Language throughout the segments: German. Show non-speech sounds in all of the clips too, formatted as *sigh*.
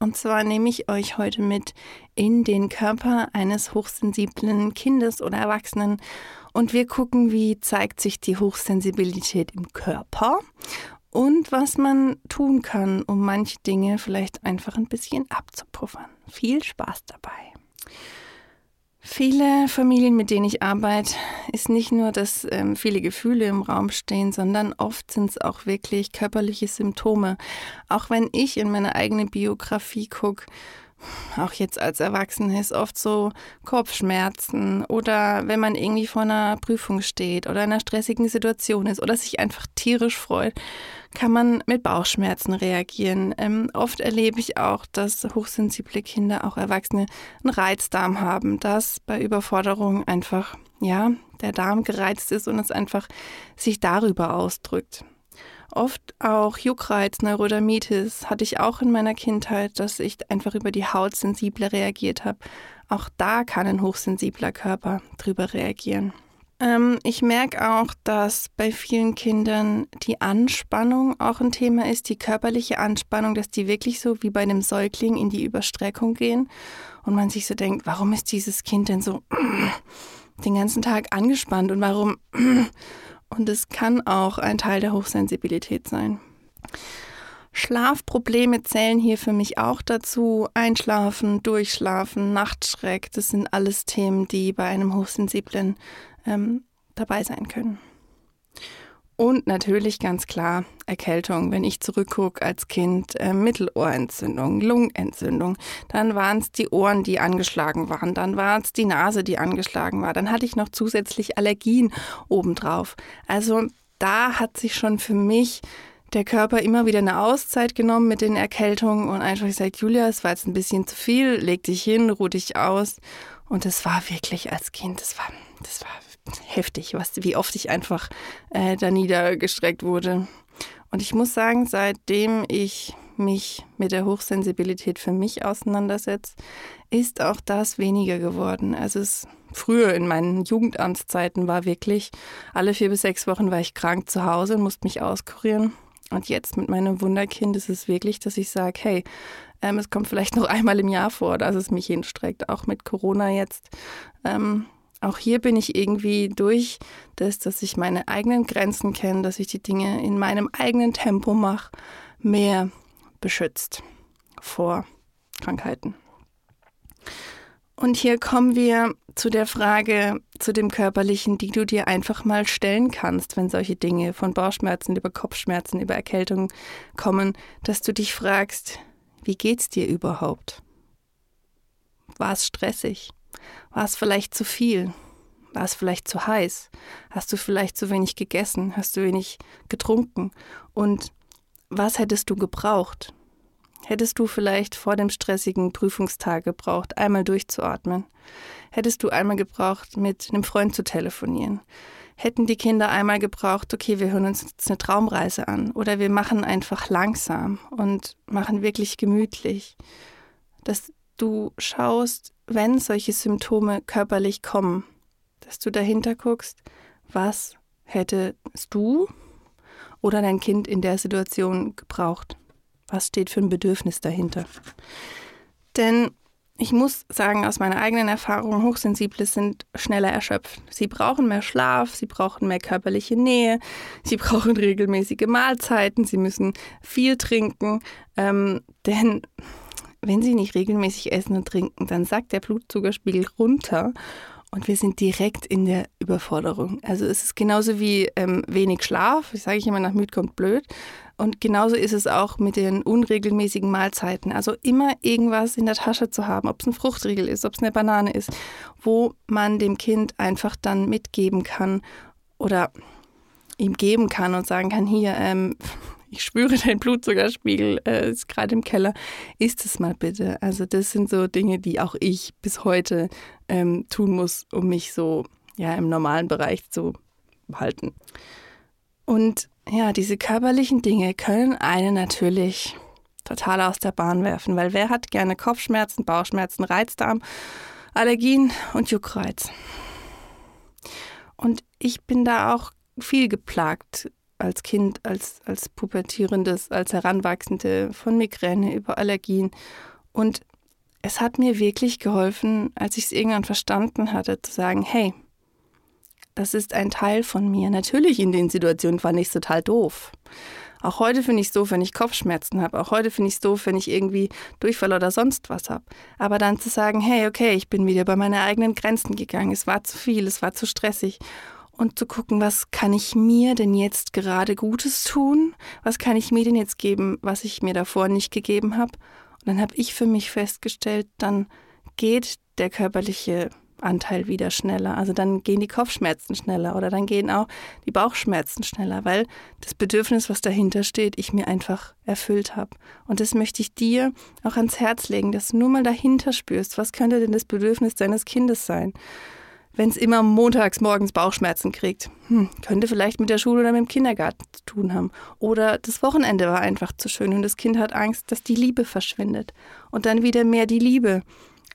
und zwar nehme ich euch heute mit in den Körper eines hochsensiblen Kindes oder Erwachsenen und wir gucken, wie zeigt sich die Hochsensibilität im Körper und was man tun kann, um manche Dinge vielleicht einfach ein bisschen abzupuffern. Viel Spaß dabei. Viele Familien, mit denen ich arbeite, ist nicht nur, dass ähm, viele Gefühle im Raum stehen, sondern oft sind es auch wirklich körperliche Symptome. Auch wenn ich in meine eigene Biografie gucke, auch jetzt als Erwachsene ist oft so Kopfschmerzen oder wenn man irgendwie vor einer Prüfung steht oder in einer stressigen Situation ist oder sich einfach tierisch freut, kann man mit Bauchschmerzen reagieren. Ähm, oft erlebe ich auch, dass hochsensible Kinder, auch Erwachsene, einen Reizdarm haben, dass bei Überforderung einfach, ja, der Darm gereizt ist und es einfach sich darüber ausdrückt. Oft auch Juckreiz, Neurodermitis hatte ich auch in meiner Kindheit, dass ich einfach über die Haut sensibler reagiert habe. Auch da kann ein hochsensibler Körper drüber reagieren. Ähm, ich merke auch, dass bei vielen Kindern die Anspannung auch ein Thema ist, die körperliche Anspannung, dass die wirklich so wie bei einem Säugling in die Überstreckung gehen und man sich so denkt, warum ist dieses Kind denn so *clears throat* den ganzen Tag angespannt und warum und es kann auch ein Teil der Hochsensibilität sein. Schlafprobleme zählen hier für mich auch dazu. Einschlafen, Durchschlafen, Nachtschreck, das sind alles Themen, die bei einem Hochsensiblen ähm, dabei sein können. Und natürlich ganz klar Erkältung. Wenn ich zurückgucke als Kind, äh, Mittelohrentzündung, Lungenentzündung, dann waren es die Ohren, die angeschlagen waren, dann war es die Nase, die angeschlagen war, dann hatte ich noch zusätzlich Allergien obendrauf. Also da hat sich schon für mich der Körper immer wieder eine Auszeit genommen mit den Erkältungen und einfach gesagt, Julia, es war jetzt ein bisschen zu viel, leg dich hin, ruh dich aus. Und es war wirklich als Kind, das war, das war heftig, was, wie oft ich einfach äh, da niedergestreckt wurde. Und ich muss sagen, seitdem ich mich mit der Hochsensibilität für mich auseinandersetze, ist auch das weniger geworden. Also es früher in meinen Jugendamtszeiten war wirklich, alle vier bis sechs Wochen war ich krank zu Hause und musste mich auskurieren. Und jetzt mit meinem Wunderkind ist es wirklich, dass ich sage, hey, ähm, es kommt vielleicht noch *laughs* einmal im Jahr vor, dass es mich hinstreckt, auch mit Corona jetzt. Ähm, auch hier bin ich irgendwie durch das, dass ich meine eigenen Grenzen kenne, dass ich die Dinge in meinem eigenen Tempo mache, mehr beschützt vor Krankheiten. Und hier kommen wir zu der Frage, zu dem Körperlichen, die du dir einfach mal stellen kannst, wenn solche Dinge von Bauchschmerzen über Kopfschmerzen, über Erkältung kommen, dass du dich fragst, wie geht's dir überhaupt? War es stressig? War es vielleicht zu viel? War es vielleicht zu heiß? Hast du vielleicht zu wenig gegessen? Hast du wenig getrunken? Und was hättest du gebraucht? Hättest du vielleicht vor dem stressigen Prüfungstag gebraucht, einmal durchzuatmen? Hättest du einmal gebraucht, mit einem Freund zu telefonieren? Hätten die Kinder einmal gebraucht, okay, wir hören uns jetzt eine Traumreise an oder wir machen einfach langsam und machen wirklich gemütlich, dass du schaust, wenn solche Symptome körperlich kommen, dass du dahinter guckst, was hättest du oder dein Kind in der Situation gebraucht? Was steht für ein Bedürfnis dahinter? Denn ich muss sagen, aus meiner eigenen Erfahrung, Hochsensible sind schneller erschöpft. Sie brauchen mehr Schlaf, sie brauchen mehr körperliche Nähe, sie *laughs* brauchen regelmäßige Mahlzeiten, sie müssen viel trinken, ähm, denn wenn sie nicht regelmäßig essen und trinken, dann sackt der Blutzuckerspiegel runter und wir sind direkt in der Überforderung. Also es ist genauso wie ähm, wenig Schlaf, ich sage ich immer, nach müde kommt blöd. Und genauso ist es auch mit den unregelmäßigen Mahlzeiten. Also immer irgendwas in der Tasche zu haben, ob es ein Fruchtriegel ist, ob es eine Banane ist, wo man dem Kind einfach dann mitgeben kann oder ihm geben kann und sagen kann, hier, ähm, ich spüre, *laughs* dein Blutzuckerspiegel äh, ist gerade im Keller, isst es mal bitte. Also das sind so Dinge, die auch ich bis heute ähm, tun muss, um mich so ja im normalen Bereich zu halten. Und ja, diese körperlichen Dinge können einen natürlich total aus der Bahn werfen, weil wer hat gerne Kopfschmerzen, Bauchschmerzen, Reizdarm, Allergien und Juckreiz? Und ich bin da auch viel geplagt als Kind, als, als Pubertierendes, als Heranwachsende von Migräne über Allergien. Und es hat mir wirklich geholfen, als ich es irgendwann verstanden hatte, zu sagen, hey, das ist ein Teil von mir. Natürlich in den Situationen fand ich es total doof. Auch heute finde ich es doof, wenn ich Kopfschmerzen habe. Auch heute finde ich es doof, wenn ich irgendwie Durchfall oder sonst was habe. Aber dann zu sagen, hey, okay, ich bin wieder bei meine eigenen Grenzen gegangen. Es war zu viel, es war zu stressig und zu gucken, was kann ich mir denn jetzt gerade Gutes tun? Was kann ich mir denn jetzt geben, was ich mir davor nicht gegeben habe? Und dann habe ich für mich festgestellt, dann geht der körperliche Anteil wieder schneller. Also dann gehen die Kopfschmerzen schneller oder dann gehen auch die Bauchschmerzen schneller, weil das Bedürfnis, was dahinter steht, ich mir einfach erfüllt habe. Und das möchte ich dir auch ans Herz legen, dass du nur mal dahinter spürst, was könnte denn das Bedürfnis deines Kindes sein? Wenn es immer montags morgens Bauchschmerzen kriegt. Hm, könnte vielleicht mit der Schule oder mit dem Kindergarten zu tun haben. Oder das Wochenende war einfach zu schön und das Kind hat Angst, dass die Liebe verschwindet. Und dann wieder mehr die Liebe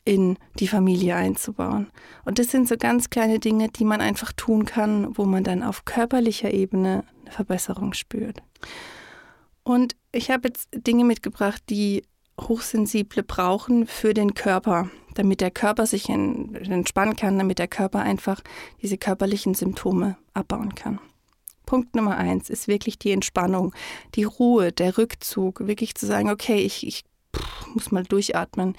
in die Familie einzubauen. Und das sind so ganz kleine Dinge, die man einfach tun kann, wo man dann auf körperlicher Ebene eine Verbesserung spürt. Und ich habe jetzt Dinge mitgebracht, die Hochsensible brauchen für den Körper, damit der Körper sich entspannen kann, damit der Körper einfach diese körperlichen Symptome abbauen kann. Punkt Nummer eins ist wirklich die Entspannung, die Ruhe, der Rückzug, wirklich zu sagen, okay, ich, ich muss mal durchatmen,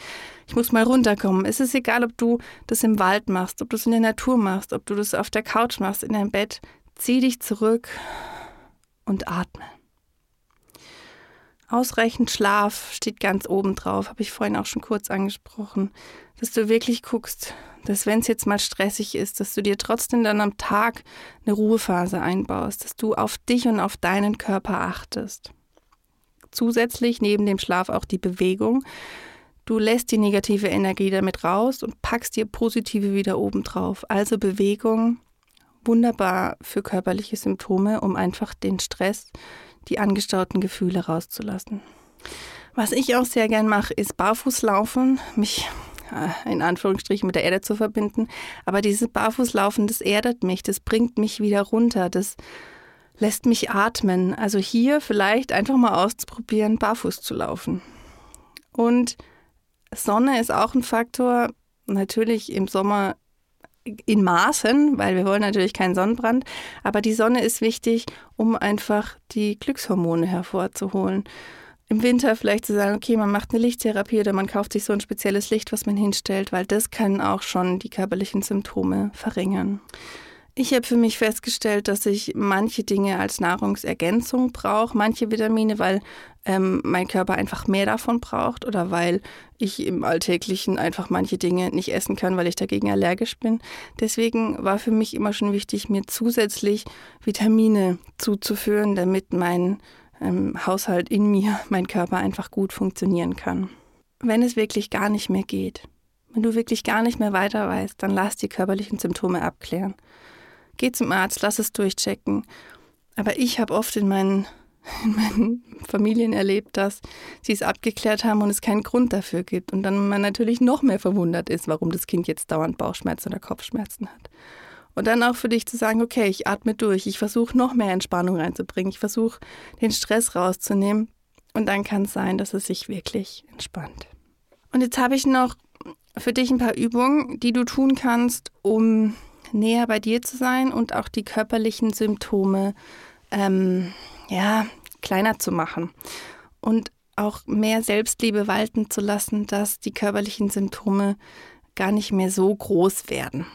ich muss mal runterkommen. Es ist egal, ob du das im Wald machst, ob du es in der Natur machst, ob du das auf der Couch machst, in deinem Bett. Zieh dich zurück und atme. Ausreichend Schlaf steht ganz oben drauf, habe ich vorhin auch schon kurz angesprochen. Dass du wirklich guckst, dass wenn es jetzt mal stressig ist, dass du dir trotzdem dann am Tag eine Ruhephase einbaust, dass du auf dich und auf deinen Körper achtest. Zusätzlich neben dem Schlaf auch die Bewegung. Du lässt die negative Energie damit raus und packst dir positive wieder oben drauf. Also Bewegung, wunderbar für körperliche Symptome, um einfach den Stress, die angestauten Gefühle rauszulassen. Was ich auch sehr gern mache, ist Barfußlaufen, mich äh, in Anführungsstrichen mit der Erde zu verbinden. Aber dieses Barfußlaufen, das erdet mich, das bringt mich wieder runter, das lässt mich atmen. Also hier vielleicht einfach mal auszuprobieren, barfuß zu laufen. Und Sonne ist auch ein Faktor. Natürlich im Sommer in Maßen, weil wir wollen natürlich keinen Sonnenbrand, aber die Sonne ist wichtig, um einfach die Glückshormone hervorzuholen. Im Winter vielleicht zu sagen, okay, man macht eine Lichttherapie oder man kauft sich so ein spezielles Licht, was man hinstellt, weil das kann auch schon die körperlichen Symptome verringern. Ich habe für mich festgestellt, dass ich manche Dinge als Nahrungsergänzung brauche, manche Vitamine, weil ähm, mein Körper einfach mehr davon braucht oder weil ich im Alltäglichen einfach manche Dinge nicht essen kann, weil ich dagegen allergisch bin. Deswegen war für mich immer schon wichtig, mir zusätzlich Vitamine zuzuführen, damit mein ähm, Haushalt in mir, mein Körper einfach gut funktionieren kann. Wenn es wirklich gar nicht mehr geht, wenn du wirklich gar nicht mehr weiter weißt, dann lass die körperlichen Symptome abklären. Geh zum Arzt, lass es durchchecken. Aber ich habe oft in meinen, *laughs* in meinen Familien erlebt, dass sie es abgeklärt haben und es keinen Grund dafür gibt. Und dann man natürlich noch mehr verwundert ist, warum das Kind jetzt dauernd Bauchschmerzen oder Kopfschmerzen hat. Und dann auch für dich zu sagen, okay, ich atme durch, ich versuche noch mehr Entspannung reinzubringen, ich versuche den Stress rauszunehmen. Und dann kann es sein, dass es sich wirklich entspannt. Und jetzt habe ich noch für dich ein paar Übungen, die du tun kannst, um näher bei dir zu sein und auch die körperlichen Symptome ähm, ja, kleiner zu machen. Und auch mehr Selbstliebe walten zu lassen, dass die körperlichen Symptome gar nicht mehr so groß werden.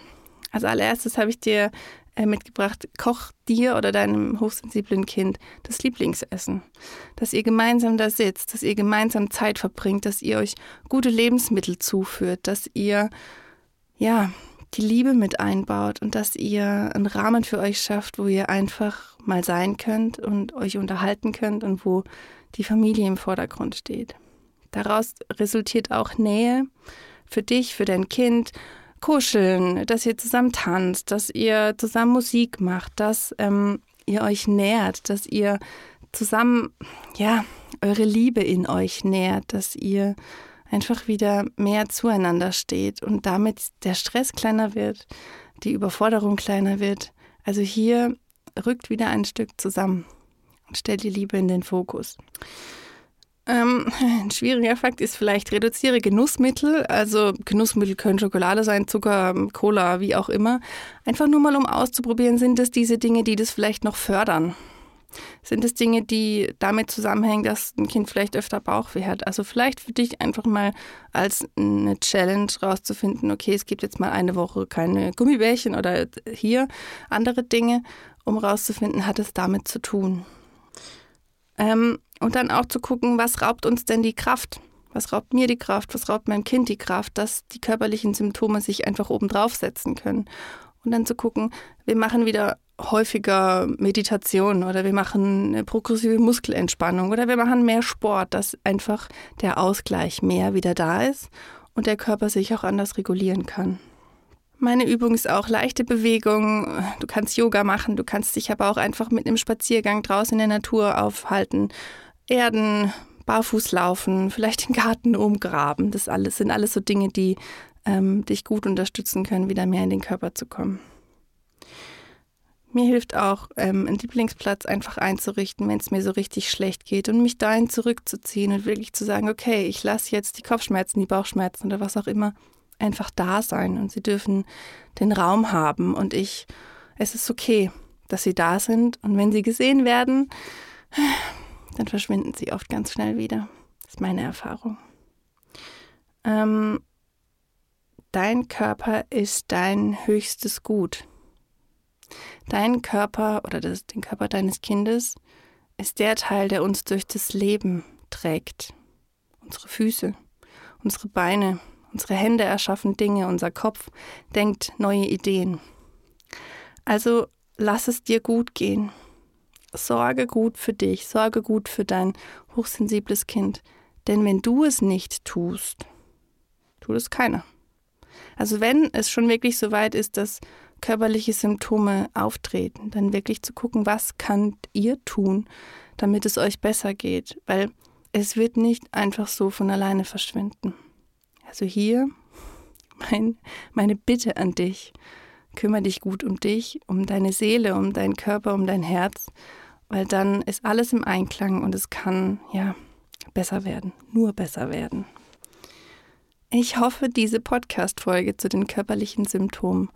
Als allererstes habe ich dir äh, mitgebracht, koch dir oder deinem hochsensiblen Kind das Lieblingsessen. Dass ihr gemeinsam da sitzt, dass ihr gemeinsam Zeit verbringt, dass ihr euch gute Lebensmittel zuführt, dass ihr ja die Liebe mit einbaut und dass ihr einen Rahmen für euch schafft, wo ihr einfach mal sein könnt und euch unterhalten könnt und wo die Familie im Vordergrund steht. Daraus resultiert auch Nähe für dich, für dein Kind, kuscheln, dass ihr zusammen tanzt, dass ihr zusammen Musik macht, dass ähm, ihr euch nährt, dass ihr zusammen, ja, eure Liebe in euch nährt, dass ihr einfach wieder mehr zueinander steht und damit der Stress kleiner wird, die Überforderung kleiner wird. Also hier rückt wieder ein Stück zusammen und stellt die Liebe in den Fokus. Ähm, *laughs* ein schwieriger Fakt ist vielleicht, reduziere Genussmittel. Also Genussmittel können Schokolade sein, Zucker, Cola, wie auch immer. Einfach nur mal, um auszuprobieren, sind es diese Dinge, die das vielleicht noch fördern. Sind es Dinge, die damit zusammenhängen, dass ein Kind vielleicht öfter Bauchweh hat? Also vielleicht für dich einfach mal als eine Challenge rauszufinden, okay, es gibt jetzt mal eine Woche keine Gummibärchen oder hier andere Dinge, um rauszufinden, hat es damit zu tun. Ähm, und dann auch zu gucken, was raubt uns denn die Kraft? Was raubt mir die Kraft? Was raubt meinem Kind die Kraft, dass die körperlichen Symptome sich einfach oben draufsetzen können? Und dann zu gucken, wir machen wieder häufiger Meditation oder wir machen eine progressive Muskelentspannung oder wir machen mehr Sport, dass einfach der Ausgleich mehr wieder da ist und der Körper sich auch anders regulieren kann. Meine Übung ist auch leichte Bewegung. Du kannst Yoga machen, du kannst dich aber auch einfach mit einem Spaziergang draußen in der Natur aufhalten, erden, barfuß laufen, vielleicht den Garten umgraben. Das alles sind alles so Dinge, die ähm, dich gut unterstützen können, wieder mehr in den Körper zu kommen. Mir hilft auch, ähm, einen Lieblingsplatz einfach einzurichten, wenn es mir so richtig schlecht geht und mich dahin zurückzuziehen und wirklich zu sagen, okay, ich lasse jetzt die Kopfschmerzen, die Bauchschmerzen oder was auch immer einfach da sein und sie dürfen den Raum haben und ich, es ist okay, dass sie da sind und wenn sie gesehen werden, dann verschwinden sie oft ganz schnell wieder. Das ist meine Erfahrung. Ähm, dein Körper ist dein höchstes Gut. Dein Körper oder das, den Körper deines Kindes ist der Teil, der uns durch das Leben trägt. Unsere Füße, unsere Beine, unsere Hände erschaffen Dinge, unser Kopf denkt neue Ideen. Also lass es dir gut gehen. Sorge gut für dich, sorge gut für dein hochsensibles Kind. Denn wenn du es nicht tust, tut es keiner. Also wenn es schon wirklich so weit ist, dass körperliche Symptome auftreten, dann wirklich zu gucken, was könnt ihr tun, damit es euch besser geht, weil es wird nicht einfach so von alleine verschwinden. Also hier mein, meine Bitte an dich, kümmere dich gut um dich, um deine Seele, um deinen Körper, um dein Herz, weil dann ist alles im Einklang und es kann ja besser werden, nur besser werden. Ich hoffe, diese Podcast-Folge zu den körperlichen Symptomen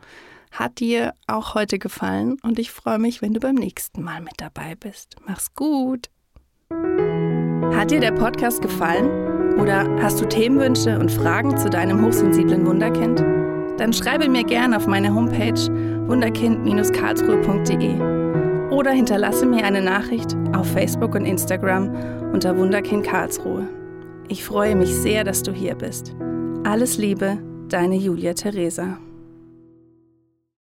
hat dir auch heute gefallen und ich freue mich, wenn du beim nächsten Mal mit dabei bist. Mach's gut! Hat dir der Podcast gefallen? Oder hast du Themenwünsche und Fragen zu deinem hochsensiblen Wunderkind? Dann schreibe mir gerne auf meine Homepage wunderkind-karlsruhe.de oder hinterlasse mir eine Nachricht auf Facebook und Instagram unter Wunderkind Karlsruhe. Ich freue mich sehr, dass du hier bist. Alles Liebe, deine Julia Theresa.